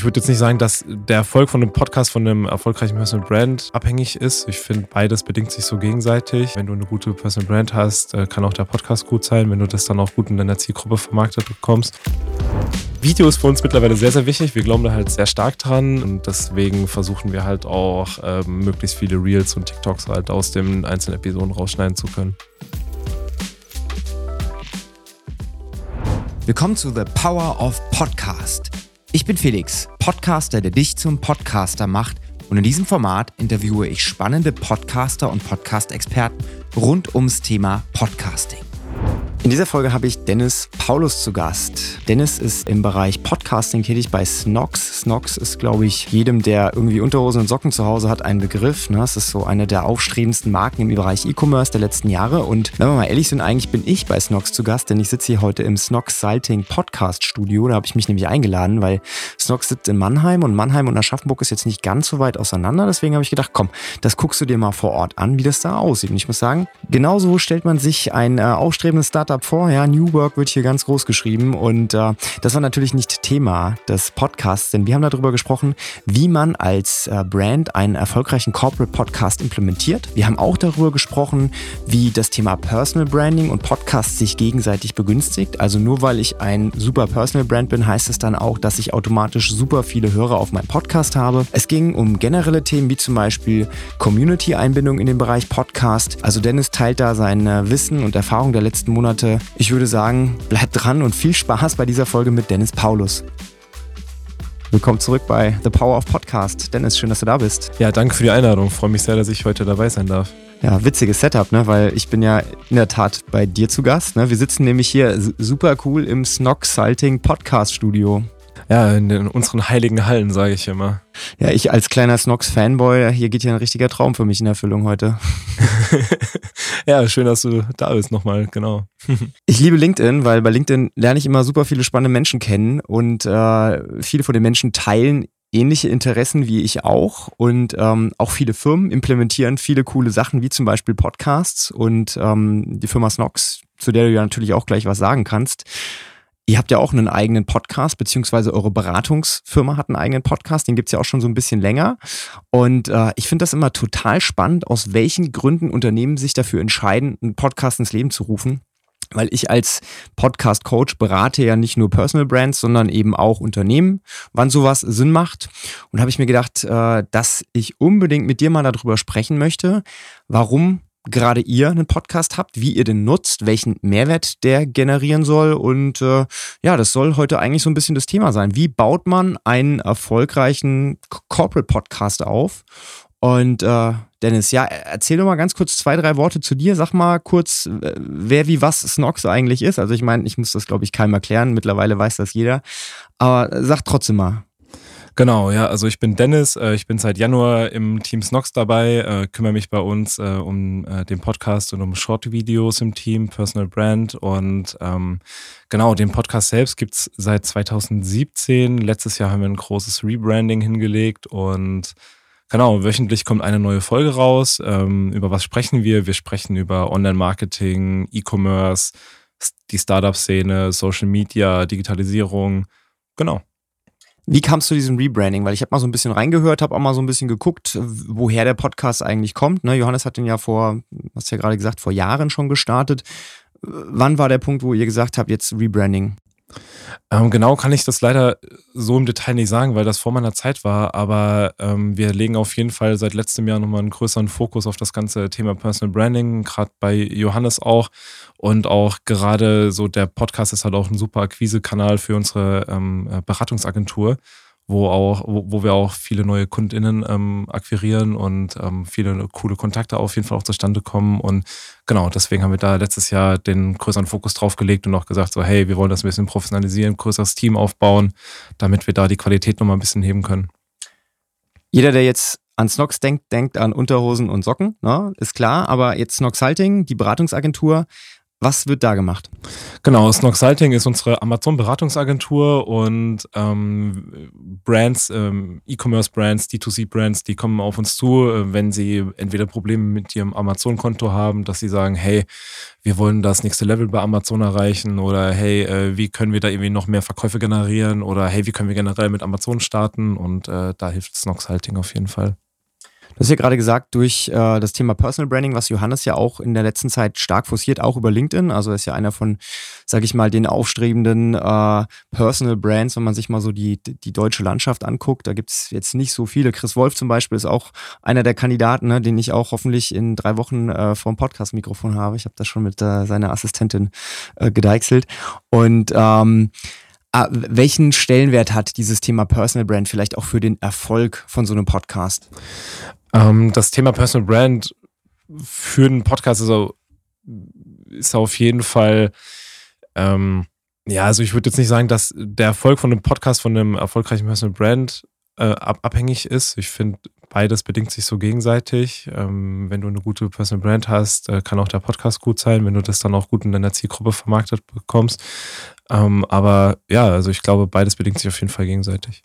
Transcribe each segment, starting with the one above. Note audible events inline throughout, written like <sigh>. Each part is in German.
Ich würde jetzt nicht sagen, dass der Erfolg von einem Podcast von einem erfolgreichen Personal Brand abhängig ist. Ich finde, beides bedingt sich so gegenseitig. Wenn du eine gute Personal Brand hast, äh, kann auch der Podcast gut sein, wenn du das dann auch gut in deiner Zielgruppe vermarktet bekommst. Video ist für uns mittlerweile sehr, sehr wichtig. Wir glauben da halt sehr stark dran und deswegen versuchen wir halt auch ähm, möglichst viele Reels und TikToks halt aus den einzelnen Episoden rausschneiden zu können. Willkommen zu The Power of Podcast. Ich bin Felix, Podcaster, der dich zum Podcaster macht. Und in diesem Format interviewe ich spannende Podcaster und Podcast-Experten rund ums Thema Podcasting. In dieser Folge habe ich Dennis Paulus zu Gast. Dennis ist im Bereich Podcasting tätig bei Snox. Snox ist, glaube ich, jedem, der irgendwie Unterhosen und Socken zu Hause hat, ein Begriff. Ne? Es ist so eine der aufstrebendsten Marken im Bereich E-Commerce der letzten Jahre. Und wenn wir mal ehrlich sind, eigentlich bin ich bei Snox zu Gast, denn ich sitze hier heute im Snox Salting Podcast Studio. Da habe ich mich nämlich eingeladen, weil Snox sitzt in Mannheim und Mannheim und Aschaffenburg ist jetzt nicht ganz so weit auseinander. Deswegen habe ich gedacht, komm, das guckst du dir mal vor Ort an, wie das da aussieht. Und ich muss sagen, genauso stellt man sich ein äh, aufstrebendes Startup Startup vor. Ja, New Work wird hier ganz groß geschrieben. Und äh, das war natürlich nicht Thema des Podcasts, denn wir haben darüber gesprochen, wie man als äh, Brand einen erfolgreichen Corporate Podcast implementiert. Wir haben auch darüber gesprochen, wie das Thema Personal Branding und Podcast sich gegenseitig begünstigt. Also nur weil ich ein super Personal Brand bin, heißt es dann auch, dass ich automatisch super viele Hörer auf meinem Podcast habe. Es ging um generelle Themen wie zum Beispiel Community-Einbindung in den Bereich Podcast. Also Dennis teilt da sein äh, Wissen und Erfahrung der letzten Monate äh, ich würde sagen, bleibt dran und viel Spaß bei dieser Folge mit Dennis Paulus. Willkommen zurück bei The Power of Podcast. Dennis, schön, dass du da bist. Ja, danke für die Einladung. Freue mich sehr, dass ich heute dabei sein darf. Ja, witziges Setup, ne? weil ich bin ja in der Tat bei dir zu Gast. Ne? Wir sitzen nämlich hier super cool im Snog Salting Podcast Studio. Ja, in, den, unseren heiligen Hallen, sage ich immer. Ja, ich als kleiner Snox-Fanboy, hier geht ja ein richtiger Traum für mich in Erfüllung heute. <laughs> ja, schön, dass du da bist nochmal, genau. <laughs> ich liebe LinkedIn, weil bei LinkedIn lerne ich immer super viele spannende Menschen kennen und äh, viele von den Menschen teilen ähnliche Interessen wie ich auch und ähm, auch viele Firmen implementieren viele coole Sachen wie zum Beispiel Podcasts und ähm, die Firma Snox, zu der du ja natürlich auch gleich was sagen kannst, Ihr habt ja auch einen eigenen Podcast, beziehungsweise eure Beratungsfirma hat einen eigenen Podcast, den gibt es ja auch schon so ein bisschen länger. Und äh, ich finde das immer total spannend, aus welchen Gründen Unternehmen sich dafür entscheiden, einen Podcast ins Leben zu rufen. Weil ich als Podcast-Coach berate ja nicht nur Personal Brands, sondern eben auch Unternehmen, wann sowas Sinn macht. Und habe ich mir gedacht, äh, dass ich unbedingt mit dir mal darüber sprechen möchte, warum gerade ihr einen Podcast habt, wie ihr den nutzt, welchen Mehrwert der generieren soll. Und äh, ja, das soll heute eigentlich so ein bisschen das Thema sein. Wie baut man einen erfolgreichen Corporate Podcast auf? Und äh, Dennis, ja, erzähl doch mal ganz kurz zwei, drei Worte zu dir. Sag mal kurz, wer wie was Snox eigentlich ist. Also ich meine, ich muss das, glaube ich, keinem erklären. Mittlerweile weiß das jeder. Aber sag trotzdem mal. Genau, ja, also ich bin Dennis, äh, ich bin seit Januar im Team Snox dabei, äh, kümmere mich bei uns äh, um äh, den Podcast und um Short-Videos im Team, Personal Brand und ähm, genau, den Podcast selbst gibt's seit 2017. Letztes Jahr haben wir ein großes Rebranding hingelegt und Genau, wöchentlich kommt eine neue Folge raus. Ähm, über was sprechen wir? Wir sprechen über Online-Marketing, E-Commerce, die Startup-Szene, Social Media, Digitalisierung. Genau. Wie kamst du zu diesem Rebranding? Weil ich habe mal so ein bisschen reingehört, habe auch mal so ein bisschen geguckt, woher der Podcast eigentlich kommt. Ne? Johannes hat den ja vor, hast ja gerade gesagt, vor Jahren schon gestartet. Wann war der Punkt, wo ihr gesagt habt, jetzt Rebranding? Ähm, genau kann ich das leider so im Detail nicht sagen, weil das vor meiner Zeit war, aber ähm, wir legen auf jeden Fall seit letztem Jahr nochmal einen größeren Fokus auf das ganze Thema Personal Branding, gerade bei Johannes auch. Und auch gerade so der Podcast ist halt auch ein super Akquise-Kanal für unsere ähm, äh, Beratungsagentur wo auch, wo, wo wir auch viele neue KundInnen ähm, akquirieren und ähm, viele coole Kontakte auf jeden Fall auch zustande kommen. Und genau, deswegen haben wir da letztes Jahr den größeren Fokus drauf gelegt und auch gesagt, so, hey, wir wollen das ein bisschen professionalisieren, größeres Team aufbauen, damit wir da die Qualität nochmal ein bisschen heben können. Jeder, der jetzt an Snox denkt, denkt an Unterhosen und Socken, ne? ist klar. Aber jetzt Snox Halting, die Beratungsagentur, Was wird da gemacht? Genau, Snoxalting ist unsere Amazon-Beratungsagentur und ähm, Brands, ähm, E-Commerce-Brands, D2C-Brands, die kommen auf uns zu, äh, wenn sie entweder Probleme mit ihrem Amazon-Konto haben, dass sie sagen, hey, wir wollen das nächste Level bei Amazon erreichen oder hey, äh, wie können wir da irgendwie noch mehr Verkäufe generieren oder hey, wie können wir generell mit Amazon starten und äh, da hilft Snoxalting auf jeden Fall. Du hast ja gerade gesagt, durch äh, das Thema Personal Branding, was Johannes ja auch in der letzten Zeit stark forciert, auch über LinkedIn. Also ist ja einer von, sag ich mal, den aufstrebenden äh, Personal Brands, wenn man sich mal so die, die deutsche Landschaft anguckt. Da gibt es jetzt nicht so viele. Chris Wolf zum Beispiel ist auch einer der Kandidaten, ne, den ich auch hoffentlich in drei Wochen äh, vor dem Podcast-Mikrofon habe. Ich habe da schon mit äh, seiner Assistentin äh, gedeichselt. Und ähm, Ah, welchen Stellenwert hat dieses Thema Personal Brand vielleicht auch für den Erfolg von so einem Podcast? Ähm, das Thema Personal Brand für einen Podcast ist, auch, ist auf jeden Fall, ähm, ja, also ich würde jetzt nicht sagen, dass der Erfolg von einem Podcast von einem erfolgreichen Personal Brand äh, abhängig ist. Ich finde, beides bedingt sich so gegenseitig. Ähm, wenn du eine gute Personal Brand hast, äh, kann auch der Podcast gut sein, wenn du das dann auch gut in deiner Zielgruppe vermarktet bekommst. Ähm, aber ja, also ich glaube, beides bedingt sich auf jeden Fall gegenseitig.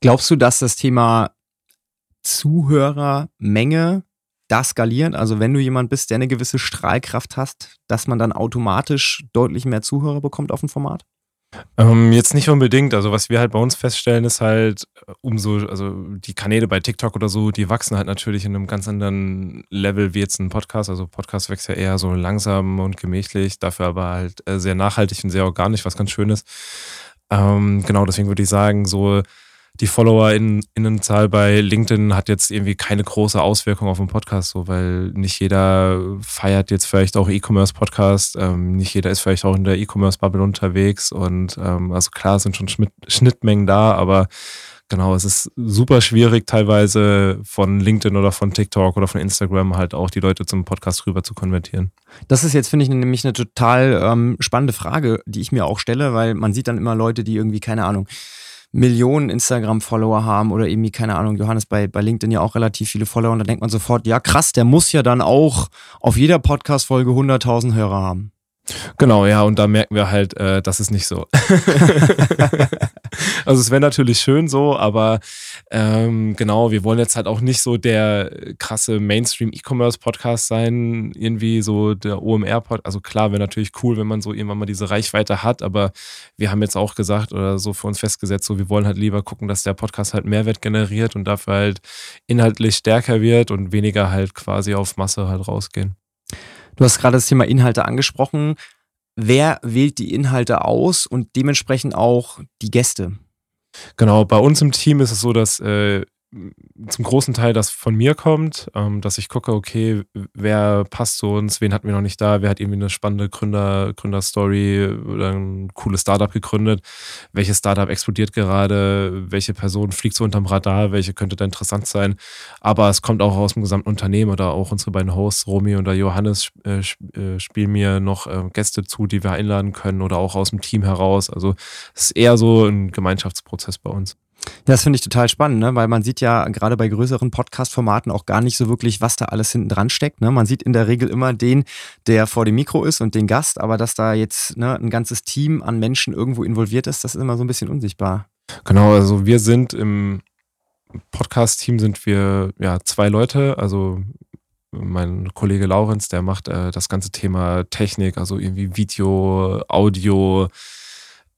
Glaubst du, dass das Thema Zuhörermenge da skalieren? Also wenn du jemand bist, der eine gewisse Strahlkraft hast, dass man dann automatisch deutlich mehr Zuhörer bekommt auf dem Format? Ähm, jetzt nicht unbedingt. Also was wir halt bei uns feststellen, ist halt, äh, umso, also die Kanäle bei TikTok oder so, die wachsen halt natürlich in einem ganz anderen Level wie jetzt ein Podcast. Also Podcast wächst ja eher so langsam und gemächlich, dafür aber halt äh, sehr nachhaltig und sehr organisch, was ganz schön ist. Ähm, genau, deswegen würde ich sagen, so die FollowerInnenzahl bei LinkedIn hat jetzt irgendwie keine große Auswirkung auf den Podcast, so, weil nicht jeder feiert jetzt vielleicht auch E-Commerce-Podcast, ähm, nicht jeder ist vielleicht auch in der E-Commerce-Bubble unterwegs und ähm, also klar sind schon Schnittmengen da, aber genau, es ist super schwierig teilweise von LinkedIn oder von TikTok oder von Instagram halt auch die Leute zum Podcast rüber zu konvertieren. Das ist jetzt, finde ich, nämlich eine total ähm, spannende Frage, die ich mir auch stelle, weil man sieht dann immer Leute, die irgendwie, keine Ahnung, Millionen Instagram-Follower haben oder irgendwie, keine Ahnung, Johannes bei, bei LinkedIn ja auch relativ viele Follower und da denkt man sofort, ja krass, der muss ja dann auch auf jeder Podcast-Folge 100.000 Hörer haben. Genau, ja, und da merken wir halt, äh, das ist nicht so. <laughs> also es wäre natürlich schön so, aber ähm, genau, wir wollen jetzt halt auch nicht so der krasse Mainstream-E-Commerce-Podcast sein, irgendwie so der OMR-Podcast. Also klar, wäre natürlich cool, wenn man so irgendwann mal diese Reichweite hat, aber wir haben jetzt auch gesagt oder so für uns festgesetzt, so wir wollen halt lieber gucken, dass der Podcast halt Mehrwert generiert und dafür halt inhaltlich stärker wird und weniger halt quasi auf Masse halt rausgehen. Du hast gerade das Thema Inhalte angesprochen. Wer wählt die Inhalte aus und dementsprechend auch die Gäste? Genau, bei uns im Team ist es so, dass äh, zum großen Teil das von mir kommt, ähm, dass ich gucke, okay, wer passt zu uns, wen hatten wir noch nicht da, wer hat irgendwie eine spannende Gründer, Gründerstory oder ein cooles Startup gegründet, welches Startup explodiert gerade, welche Person fliegt so unterm Radar, welche könnte da interessant sein. Aber es kommt auch aus dem gesamten Unternehmen oder auch unsere beiden Hosts, Romy und Johannes, äh, äh, spielen mir noch äh, Gäste zu, die wir einladen können oder auch aus dem Team heraus. Also es ist eher so ein Gemeinschaftsprozess bei uns. Das finde ich total spannend, ne? weil man sieht ja gerade bei größeren Podcast-Formaten auch gar nicht so wirklich, was da alles hinten dran steckt. Ne? Man sieht in der Regel immer den, der vor dem Mikro ist und den Gast, aber dass da jetzt ne, ein ganzes Team an Menschen irgendwo involviert ist, das ist immer so ein bisschen unsichtbar. Genau, also wir sind im Podcast-Team sind wir ja zwei Leute, also mein Kollege Laurenz, der macht äh, das ganze Thema Technik, also irgendwie Video, Audio,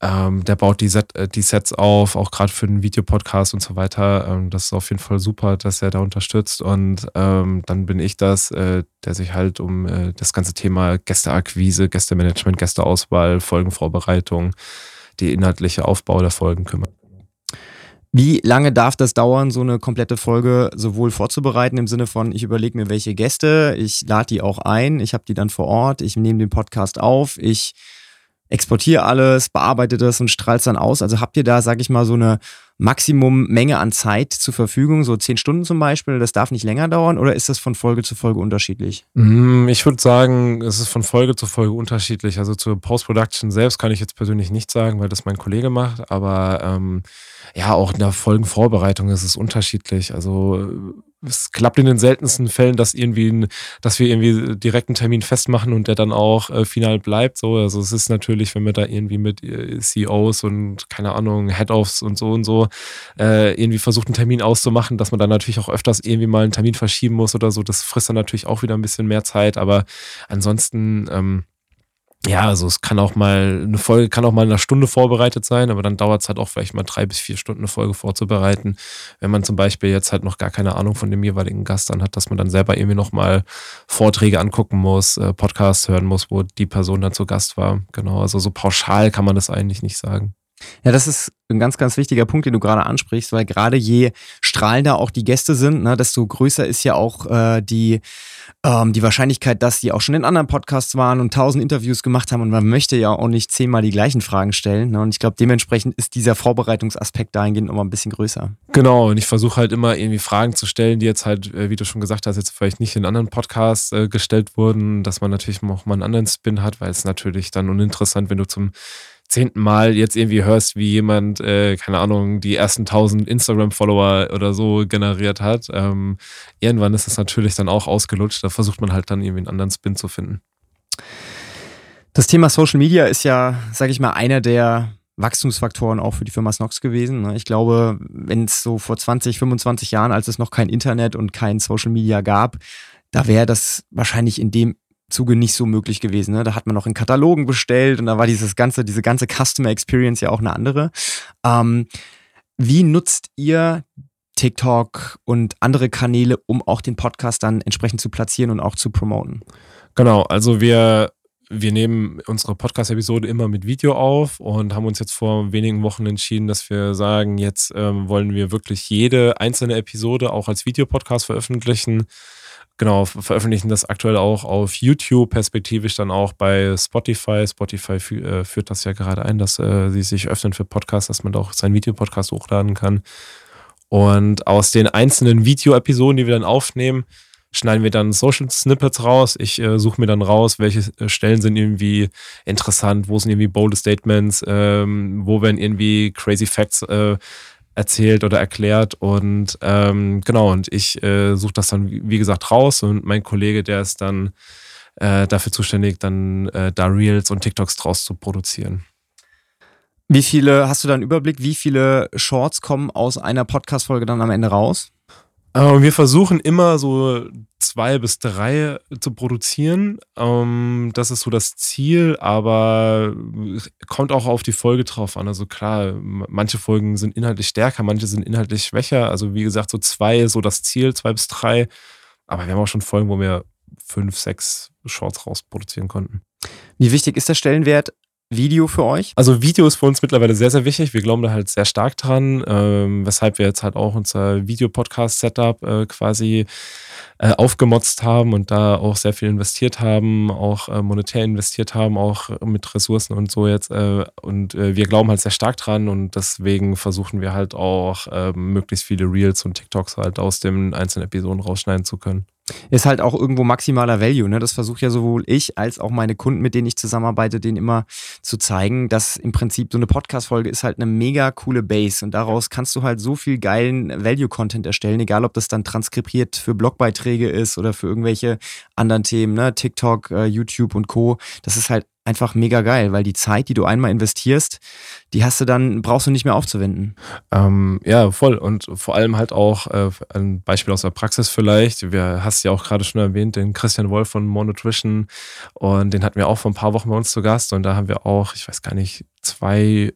ähm, der baut die, Set, äh, die Sets auf, auch gerade für den Videopodcast und so weiter. Ähm, das ist auf jeden Fall super, dass er da unterstützt. Und ähm, dann bin ich das, äh, der sich halt um äh, das ganze Thema Gästeakquise, Gästemanagement, Gästeauswahl, Folgenvorbereitung, die inhaltliche Aufbau der Folgen kümmert. Wie lange darf das dauern, so eine komplette Folge sowohl vorzubereiten, im Sinne von, ich überlege mir, welche Gäste, ich lade die auch ein, ich habe die dann vor Ort, ich nehme den Podcast auf, ich exportiere alles, bearbeite das und strahle es dann aus. Also habt ihr da, sag ich mal, so eine Maximum Menge an Zeit zur Verfügung, so zehn Stunden zum Beispiel? Das darf nicht länger dauern oder ist das von Folge zu Folge unterschiedlich? Mm, ich würde sagen, es ist von Folge zu Folge unterschiedlich. Also zur Post-Production selbst kann ich jetzt persönlich nicht sagen, weil das mein Kollege macht, aber ähm, ja, auch in der Folgenvorbereitung ist es unterschiedlich. Also es klappt in den seltensten Fällen, dass irgendwie, dass wir irgendwie direkt einen Termin festmachen und der dann auch äh, final bleibt. So, also es ist natürlich, wenn wir da irgendwie mit äh, CEOs und keine Ahnung Head-offs und so und so äh, irgendwie versucht einen Termin auszumachen, dass man dann natürlich auch öfters irgendwie mal einen Termin verschieben muss oder so. Das frisst dann natürlich auch wieder ein bisschen mehr Zeit. Aber ansonsten ähm, ja, also es kann auch mal, eine Folge kann auch mal in einer Stunde vorbereitet sein, aber dann dauert es halt auch vielleicht mal drei bis vier Stunden eine Folge vorzubereiten. Wenn man zum Beispiel jetzt halt noch gar keine Ahnung von dem jeweiligen Gast dann hat, dass man dann selber irgendwie nochmal Vorträge angucken muss, äh, Podcasts hören muss, wo die Person dann zu Gast war. Genau, also so pauschal kann man das eigentlich nicht sagen. Ja, das ist ein ganz, ganz wichtiger Punkt, den du gerade ansprichst, weil gerade je strahlender auch die Gäste sind, ne, desto größer ist ja auch äh, die, ähm, die Wahrscheinlichkeit, dass die auch schon in anderen Podcasts waren und tausend Interviews gemacht haben und man möchte ja auch nicht zehnmal die gleichen Fragen stellen. Ne, und ich glaube, dementsprechend ist dieser Vorbereitungsaspekt dahingehend immer ein bisschen größer. Genau, und ich versuche halt immer irgendwie Fragen zu stellen, die jetzt halt, äh, wie du schon gesagt hast, jetzt vielleicht nicht in anderen Podcasts äh, gestellt wurden, dass man natürlich auch mal einen anderen Spin hat, weil es natürlich dann uninteressant, wenn du zum zehnten Mal jetzt irgendwie hörst, wie jemand, äh, keine Ahnung, die ersten tausend Instagram-Follower oder so generiert hat. Ähm, irgendwann ist das natürlich dann auch ausgelutscht. Da versucht man halt dann irgendwie einen anderen Spin zu finden. Das Thema Social Media ist ja, sag ich mal, einer der Wachstumsfaktoren auch für die Firma Snox gewesen. Ne? Ich glaube, wenn es so vor 20, 25 Jahren, als es noch kein Internet und kein Social Media gab, da wäre das wahrscheinlich in dem Zuge nicht so möglich gewesen. Ne? Da hat man noch in Katalogen bestellt und da war dieses ganze, diese ganze Customer Experience ja auch eine andere. Ähm, wie nutzt ihr TikTok und andere Kanäle, um auch den Podcast dann entsprechend zu platzieren und auch zu promoten? Genau, also wir wir nehmen unsere Podcast-Episode immer mit Video auf und haben uns jetzt vor wenigen Wochen entschieden, dass wir sagen, jetzt ähm, wollen wir wirklich jede einzelne Episode auch als Videopodcast veröffentlichen genau, veröffentlichen das aktuell auch auf YouTube, perspektivisch dann auch bei Spotify. Spotify fü äh, führt das ja gerade ein, dass äh, sie sich öffnen für Podcasts, dass man da auch seinen Videopodcast hochladen kann. Und aus den einzelnen Video-Episoden, die wir dann aufnehmen, schneiden wir dann Social Snippets raus. Ich äh, suche mir dann raus, welche äh, Stellen sind irgendwie interessant, wo sind irgendwie bold Statements, ähm, wo werden irgendwie crazy Facts äh, erzählt oder erklärt. Und ähm, genau, und ich äh, suche das dann, wie gesagt, raus und mein Kollege, der ist dann äh, dafür zuständig, dann äh, da Reels und TikToks draus zu produzieren. Wie viele, hast du da einen Überblick, wie viele Shorts kommen aus einer Podcast-Folge dann am Ende raus? Äh, wir versuchen immer so zwei bis drei zu produzieren. Ähm, das ist so das Ziel, aber kommt auch auf die Folge drauf an. Also klar, manche Folgen sind inhaltlich stärker, manche sind inhaltlich schwächer. Also wie gesagt, so zwei ist so das Ziel, zwei bis drei. Aber wir haben auch schon Folgen, wo wir fünf, sechs Shorts rausproduzieren konnten. Wie wichtig ist der Stellenwert Video für euch? Also Video ist für uns mittlerweile sehr, sehr wichtig. Wir glauben da halt sehr stark dran, ähm, weshalb wir jetzt halt auch unser Videopodcast-Setup äh, quasi äh, aufgemotzt haben und da auch sehr viel investiert haben, auch äh, monetär investiert haben, auch mit Ressourcen und so jetzt. Äh, und äh, wir glauben halt sehr stark dran und deswegen versuchen wir halt auch ähm, möglichst viele Reels und TikToks halt aus den einzelnen Episoden rausschneiden zu können ist halt auch irgendwo maximaler Value. Ne? Das versuche ja sowohl ich als auch meine Kunden, mit denen ich zusammenarbeite, denen immer zu zeigen, dass im Prinzip so eine Podcast-Folge ist halt eine mega coole Base und daraus kannst du halt so viel geilen Value-Content erstellen, egal ob das dann transkribiert für Blogbeiträge ist oder für irgendwelche anderen Themen, ne? TikTok, äh, YouTube und Co. Das ist halt einfach mega geil, weil die Zeit, die du einmal investierst, die hast du dann, brauchst du nicht mehr aufzuwenden. Ähm, ja, voll. Und vor allem halt auch äh, ein Beispiel aus der Praxis vielleicht. Wir hast ja auch gerade schon erwähnt, den Christian Wolf von More Nutrition. Und den hatten wir auch vor ein paar Wochen bei uns zu Gast. Und da haben wir auch, ich weiß gar nicht, zwei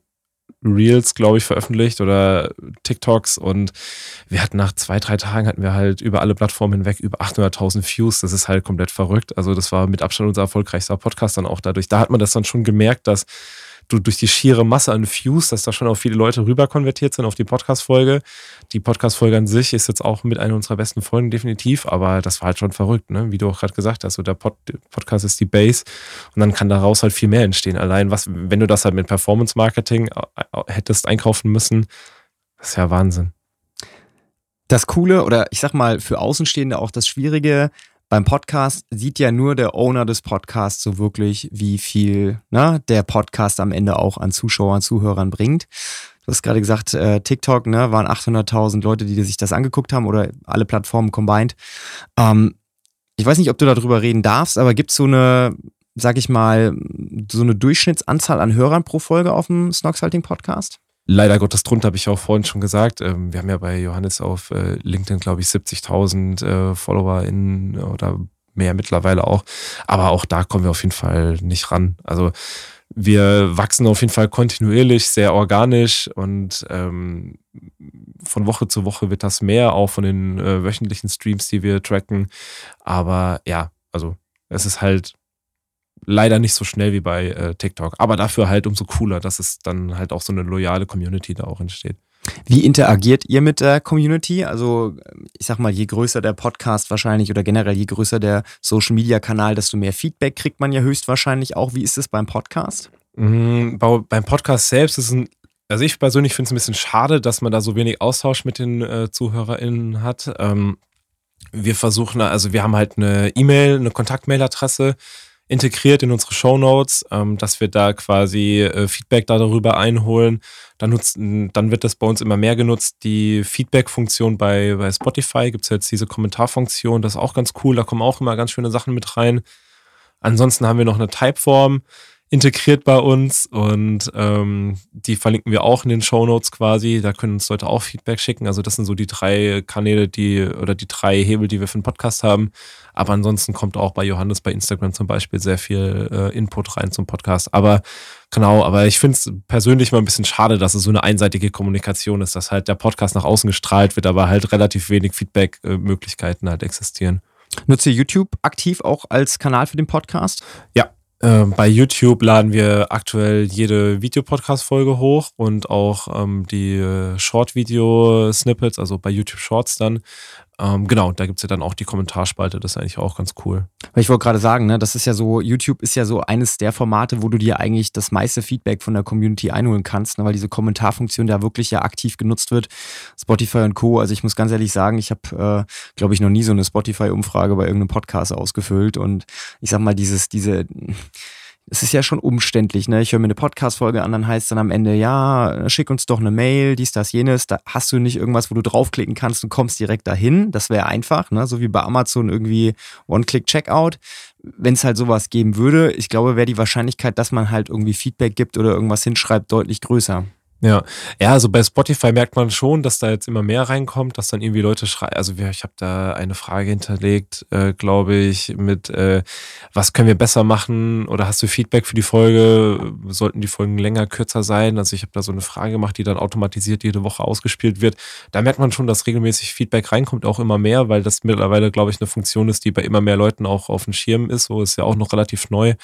Reels, glaube ich, veröffentlicht oder TikToks und wir hatten nach zwei, drei Tagen hatten wir halt über alle Plattformen hinweg über 800.000 Views. Das ist halt komplett verrückt. Also das war mit Abstand unser erfolgreichster Podcast dann auch dadurch. Da hat man das dann schon gemerkt, dass du durch die schiere Masse an Views, dass da schon auch viele Leute rüber konvertiert sind auf die Podcast-Folge. Die Podcast-Folge an sich ist jetzt auch mit einer unserer besten Folgen definitiv, aber das war halt schon verrückt, ne? wie du auch gerade gesagt hast. So der Pod Podcast ist die Base und dann kann daraus halt viel mehr entstehen. Allein was, wenn du das halt mit Performance-Marketing äh, äh, hättest einkaufen müssen, Das ist ja Wahnsinn. Das Coole oder ich sag mal für Außenstehende auch das Schwierige beim Podcast sieht ja nur der Owner des Podcasts so wirklich, wie viel ne, der Podcast am Ende auch an Zuschauern, Zuhörern bringt. Du hast gerade gesagt, äh, TikTok ne, waren 800.000 Leute, die sich das angeguckt haben oder alle Plattformen combined. Ähm, ich weiß nicht, ob du darüber reden darfst, aber gibt es so eine, sag ich mal, so eine Durchschnittsanzahl an Hörern pro Folge auf dem Snoxhalting Podcast? Leider Gottes drunter habe ich auch vorhin schon gesagt. Ähm, wir haben ja bei Johannes auf äh, LinkedIn, glaube ich, 70.000 äh, Follower in oder mehr mittlerweile auch. Aber auch da kommen wir auf jeden Fall nicht ran. Also wir wachsen auf jeden Fall kontinuierlich, sehr organisch und ähm, von Woche zu Woche wird das mehr, auch von den äh, wöchentlichen Streams, die wir tracken. Aber ja, also es ist halt leider nicht so schnell wie bei äh, TikTok. Aber dafür halt umso cooler, dass es dann halt auch so eine loyale Community da auch entsteht. Wie interagiert ihr mit der Community? Also, ich sag mal, je größer der Podcast wahrscheinlich oder generell je größer der Social Media Kanal, desto mehr Feedback kriegt man ja höchstwahrscheinlich auch. Wie ist es beim Podcast? Mhm, beim Podcast selbst ist ein also ich persönlich finde es ein bisschen schade, dass man da so wenig Austausch mit den äh, ZuhörerInnen hat. Ähm, wir versuchen, also wir haben halt eine E-Mail, eine Kontaktmailadresse, integriert in unsere Show Notes, ähm, dass wir da quasi äh, Feedback darüber einholen. Dann, nutzen, dann wird das bei uns immer mehr genutzt. Die Feedback-Funktion bei, bei Spotify gibt es jetzt diese Kommentarfunktion, das ist auch ganz cool. Da kommen auch immer ganz schöne Sachen mit rein. Ansonsten haben wir noch eine Typeform integriert bei uns und ähm, die verlinken wir auch in den Show Notes quasi. Da können uns Leute auch Feedback schicken. Also das sind so die drei Kanäle, die oder die drei Hebel, die wir für den Podcast haben. Aber ansonsten kommt auch bei Johannes bei Instagram zum Beispiel sehr viel äh, Input rein zum Podcast. Aber genau, aber ich finde es persönlich mal ein bisschen schade, dass es so eine einseitige Kommunikation ist, dass halt der Podcast nach außen gestrahlt wird, aber halt relativ wenig Feedback-Möglichkeiten halt existieren. Nutzt ihr YouTube aktiv auch als Kanal für den Podcast? Ja, ähm, bei YouTube laden wir aktuell jede Videopodcast-Folge hoch und auch ähm, die äh, Short-Video-Snippets, also bei YouTube Shorts dann. Ähm, genau, da gibt es ja dann auch die Kommentarspalte, das ist eigentlich auch ganz cool. Ich wollte gerade sagen, ne, das ist ja so, YouTube ist ja so eines der Formate, wo du dir eigentlich das meiste Feedback von der Community einholen kannst, ne, weil diese Kommentarfunktion da wirklich ja aktiv genutzt wird. Spotify und Co. Also ich muss ganz ehrlich sagen, ich habe, äh, glaube ich, noch nie so eine Spotify-Umfrage bei irgendeinem Podcast ausgefüllt und ich sag mal, dieses, diese es ist ja schon umständlich, ne? Ich höre mir eine Podcast-Folge an, dann heißt es dann am Ende, ja, schick uns doch eine Mail, dies, das, jenes. Da hast du nicht irgendwas, wo du draufklicken kannst und kommst direkt dahin. Das wäre einfach, ne? So wie bei Amazon irgendwie One-Click-Checkout. Wenn es halt sowas geben würde, ich glaube, wäre die Wahrscheinlichkeit, dass man halt irgendwie Feedback gibt oder irgendwas hinschreibt, deutlich größer. Ja, ja, also bei Spotify merkt man schon, dass da jetzt immer mehr reinkommt, dass dann irgendwie Leute schreien. Also ich habe da eine Frage hinterlegt, äh, glaube ich, mit äh, was können wir besser machen oder hast du Feedback für die Folge? Sollten die Folgen länger, kürzer sein? Also ich habe da so eine Frage gemacht, die dann automatisiert jede Woche ausgespielt wird. Da merkt man schon, dass regelmäßig Feedback reinkommt, auch immer mehr, weil das mittlerweile, glaube ich, eine Funktion ist, die bei immer mehr Leuten auch auf dem Schirm ist. So ist ja auch noch relativ neu.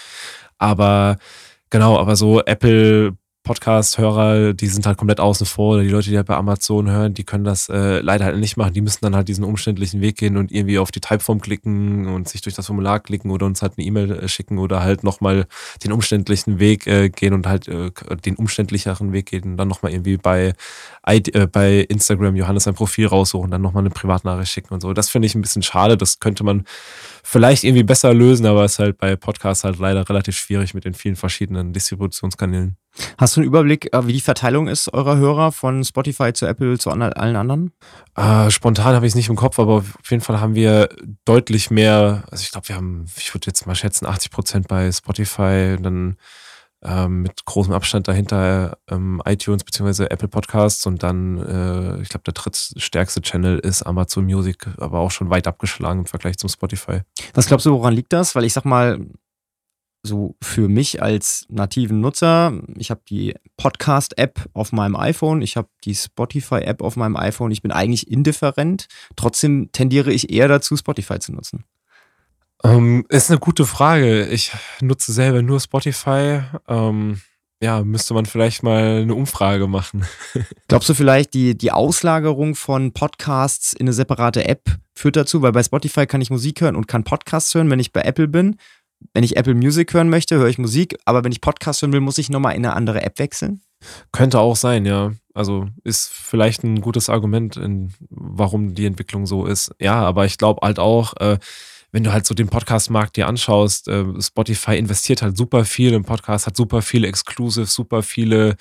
Aber Genau, aber so Apple Podcast-Hörer, die sind halt komplett außen vor. Die Leute, die halt bei Amazon hören, die können das äh, leider halt nicht machen. Die müssen dann halt diesen umständlichen Weg gehen und irgendwie auf die Typeform klicken und sich durch das Formular klicken oder uns halt eine E-Mail äh, schicken oder halt nochmal den umständlichen Weg äh, gehen und halt äh, den umständlicheren Weg gehen und dann nochmal irgendwie bei, äh, bei Instagram Johannes ein Profil raussuchen, dann nochmal eine Privatnachricht schicken und so. Das finde ich ein bisschen schade. Das könnte man vielleicht irgendwie besser lösen, aber es ist halt bei Podcasts halt leider relativ schwierig mit den vielen verschiedenen Distributionskanälen. Hast du einen Überblick, äh, wie die Verteilung ist eurer Hörer von Spotify zu Apple zu allen anderen? Äh, spontan habe ich es nicht im Kopf, aber auf jeden Fall haben wir deutlich mehr, also ich glaube, wir haben, ich würde jetzt mal schätzen, 80 Prozent bei Spotify, dann ähm, mit großem Abstand dahinter ähm, iTunes bzw. Apple Podcasts und dann, äh, ich glaube, der drittstärkste Channel ist Amazon Music, aber auch schon weit abgeschlagen im Vergleich zum Spotify. Was glaubst du, woran liegt das? Weil ich sag mal, so für mich als nativen Nutzer, ich habe die Podcast-App auf meinem iPhone, ich habe die Spotify-App auf meinem iPhone, ich bin eigentlich indifferent. Trotzdem tendiere ich eher dazu, Spotify zu nutzen. Ähm, ist eine gute Frage. Ich nutze selber nur Spotify. Ähm, ja, müsste man vielleicht mal eine Umfrage machen. <laughs> Glaubst du vielleicht, die, die Auslagerung von Podcasts in eine separate App führt dazu? Weil bei Spotify kann ich Musik hören und kann Podcasts hören, wenn ich bei Apple bin wenn ich Apple Music hören möchte, höre ich Musik, aber wenn ich Podcast hören will, muss ich nochmal in eine andere App wechseln? Könnte auch sein, ja. Also ist vielleicht ein gutes Argument, in, warum die Entwicklung so ist. Ja, aber ich glaube halt auch, äh, wenn du halt so den Podcast-Markt dir anschaust, äh, Spotify investiert halt super viel im Podcast, hat super viele Exclusives, super viele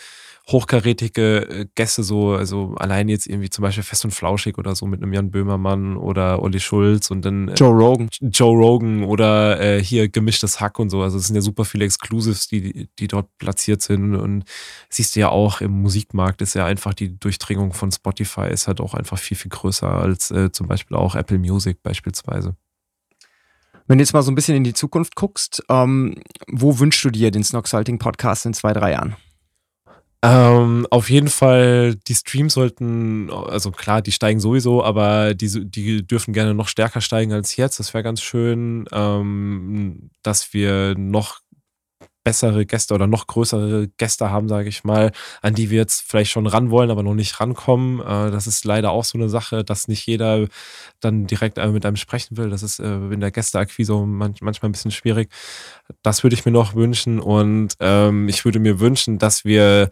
hochkarätige äh, Gäste, so, also allein jetzt irgendwie zum Beispiel Fest und Flauschig oder so mit einem Jan Böhmermann oder Olli Schulz und dann äh, Joe Rogan. Joe Rogan oder äh, hier gemischtes Hack und so. Also es sind ja super viele Exclusives, die, die dort platziert sind. Und siehst du ja auch im Musikmarkt ist ja einfach die Durchdringung von Spotify ist halt auch einfach viel, viel größer als äh, zum Beispiel auch Apple Music beispielsweise. Wenn du jetzt mal so ein bisschen in die Zukunft guckst, ähm, wo wünschst du dir den Snock Salting Podcast in zwei, drei Jahren? Ähm, auf jeden Fall, die Streams sollten, also klar, die steigen sowieso, aber die, die dürfen gerne noch stärker steigen als jetzt. Das wäre ganz schön, ähm, dass wir noch bessere Gäste oder noch größere Gäste haben, sage ich mal, an die wir jetzt vielleicht schon ran wollen, aber noch nicht rankommen. Äh, das ist leider auch so eine Sache, dass nicht jeder dann direkt äh, mit einem sprechen will. Das ist äh, in der Gästeakquise manchmal ein bisschen schwierig. Das würde ich mir noch wünschen und ähm, ich würde mir wünschen, dass wir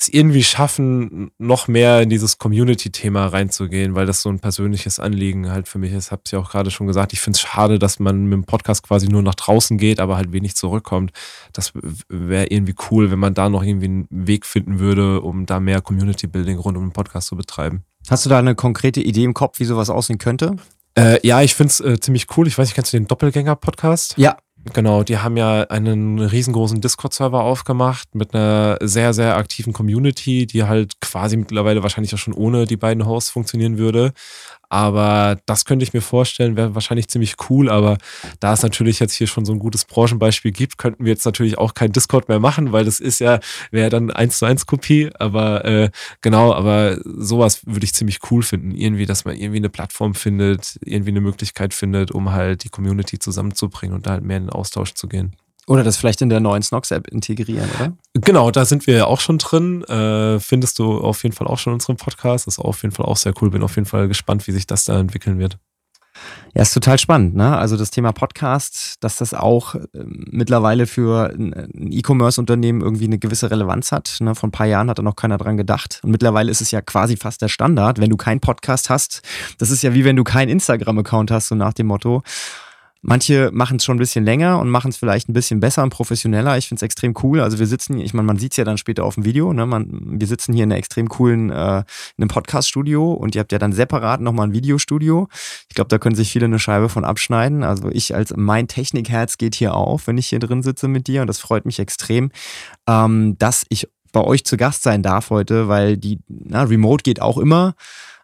es irgendwie schaffen, noch mehr in dieses Community-Thema reinzugehen, weil das so ein persönliches Anliegen halt für mich ist. Hab's ja auch gerade schon gesagt. Ich finde es schade, dass man mit dem Podcast quasi nur nach draußen geht, aber halt wenig zurückkommt. Das wäre irgendwie cool, wenn man da noch irgendwie einen Weg finden würde, um da mehr Community-Building rund um den Podcast zu betreiben. Hast du da eine konkrete Idee im Kopf, wie sowas aussehen könnte? Äh, ja, ich finde es äh, ziemlich cool. Ich weiß nicht, kennst du den Doppelgänger-Podcast? Ja, Genau, die haben ja einen riesengroßen Discord-Server aufgemacht mit einer sehr, sehr aktiven Community, die halt quasi mittlerweile wahrscheinlich auch schon ohne die beiden Hosts funktionieren würde. Aber das könnte ich mir vorstellen, wäre wahrscheinlich ziemlich cool. Aber da es natürlich jetzt hier schon so ein gutes Branchenbeispiel gibt, könnten wir jetzt natürlich auch kein Discord mehr machen, weil das ist ja, wäre dann eins zu eins Kopie. Aber äh, genau, aber sowas würde ich ziemlich cool finden. Irgendwie, dass man irgendwie eine Plattform findet, irgendwie eine Möglichkeit findet, um halt die Community zusammenzubringen und da halt mehr in den Austausch zu gehen. Oder das vielleicht in der neuen Snox-App integrieren, oder? Genau, da sind wir ja auch schon drin. Äh, findest du auf jeden Fall auch schon in unserem Podcast. Das ist auf jeden Fall auch sehr cool. Bin auf jeden Fall gespannt, wie sich das da entwickeln wird. Ja, ist total spannend, ne? Also das Thema Podcast, dass das auch äh, mittlerweile für ein E-Commerce-Unternehmen irgendwie eine gewisse Relevanz hat. Ne? Vor ein paar Jahren hat da noch keiner dran gedacht. Und mittlerweile ist es ja quasi fast der Standard, wenn du keinen Podcast hast. Das ist ja wie wenn du keinen Instagram-Account hast, so nach dem Motto. Manche machen es schon ein bisschen länger und machen es vielleicht ein bisschen besser und professioneller. Ich finde es extrem cool. Also wir sitzen, ich meine, man sieht es ja dann später auf dem Video. Ne? Man, wir sitzen hier in einer extrem coolen, äh, in einem Podcast-Studio und ihr habt ja dann separat nochmal ein Videostudio. Ich glaube, da können sich viele eine Scheibe von abschneiden. Also ich als mein Technikherz geht hier auf, wenn ich hier drin sitze mit dir und das freut mich extrem, ähm, dass ich bei euch zu Gast sein darf heute, weil die na, Remote geht auch immer.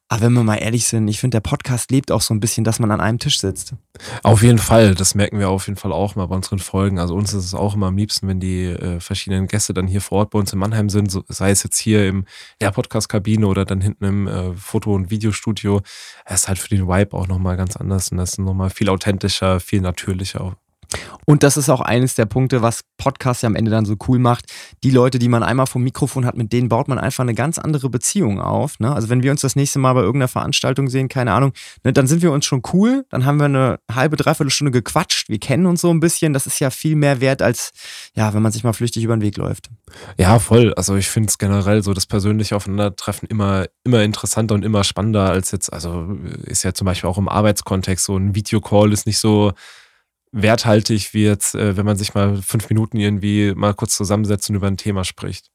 Aber wenn wir mal ehrlich sind, ich finde, der Podcast lebt auch so ein bisschen, dass man an einem Tisch sitzt. Auf jeden Fall, das merken wir auf jeden Fall auch mal bei unseren Folgen. Also uns ist es auch immer am liebsten, wenn die äh, verschiedenen Gäste dann hier vor Ort bei uns in Mannheim sind, so, sei es jetzt hier im der Podcast-Kabine oder dann hinten im äh, Foto- und Videostudio. Es ist halt für den Vibe auch nochmal ganz anders und das ist nochmal viel authentischer, viel natürlicher. Und das ist auch eines der Punkte, was Podcast ja am Ende dann so cool macht. Die Leute, die man einmal vom Mikrofon hat, mit denen baut man einfach eine ganz andere Beziehung auf. Ne? Also wenn wir uns das nächste Mal bei irgendeiner Veranstaltung sehen, keine Ahnung, ne, dann sind wir uns schon cool, dann haben wir eine halbe, dreiviertel Stunde gequatscht, wir kennen uns so ein bisschen. Das ist ja viel mehr wert, als ja, wenn man sich mal flüchtig über den Weg läuft. Ja, voll. Also ich finde es generell so das persönliche Aufeinandertreffen immer, immer interessanter und immer spannender als jetzt, also ist ja zum Beispiel auch im Arbeitskontext so ein Videocall ist nicht so werthaltig wie jetzt, äh, wenn man sich mal fünf Minuten irgendwie mal kurz zusammensetzt und über ein Thema spricht.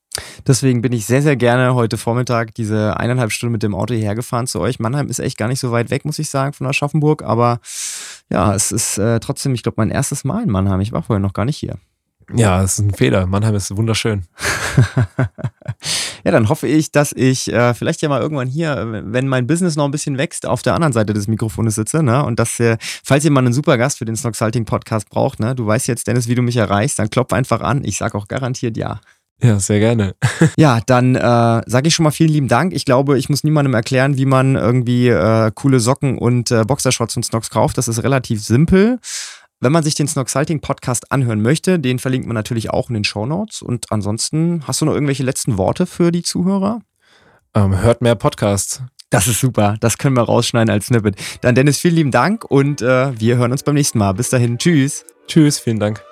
Deswegen bin ich sehr, sehr gerne heute Vormittag diese eineinhalb Stunden mit dem Auto hierher gefahren zu euch. Mannheim ist echt gar nicht so weit weg, muss ich sagen, von Aschaffenburg. Aber ja, es ist äh, trotzdem, ich glaube, mein erstes Mal in Mannheim. Ich war vorher noch gar nicht hier. Ja, es ist ein Fehler. Mannheim ist wunderschön. <laughs> ja, dann hoffe ich, dass ich äh, vielleicht ja mal irgendwann hier, wenn mein Business noch ein bisschen wächst, auf der anderen Seite des Mikrofons sitze. Ne? Und dass, äh, falls ihr mal einen super Gast für den Snock Salting Podcast braucht, ne? du weißt jetzt, Dennis, wie du mich erreichst, dann klopf einfach an. Ich sage auch garantiert ja. Ja, sehr gerne. <laughs> ja, dann äh, sage ich schon mal vielen lieben Dank. Ich glaube, ich muss niemandem erklären, wie man irgendwie äh, coole Socken und äh, Boxershorts und Snocks kauft. Das ist relativ simpel. Wenn man sich den Snoxalting Podcast anhören möchte, den verlinkt man natürlich auch in den Show Notes. Und ansonsten, hast du noch irgendwelche letzten Worte für die Zuhörer? Ähm, hört mehr Podcasts. Das ist super. Das können wir rausschneiden als Snippet. Dann Dennis, vielen lieben Dank und äh, wir hören uns beim nächsten Mal. Bis dahin. Tschüss. Tschüss, vielen Dank.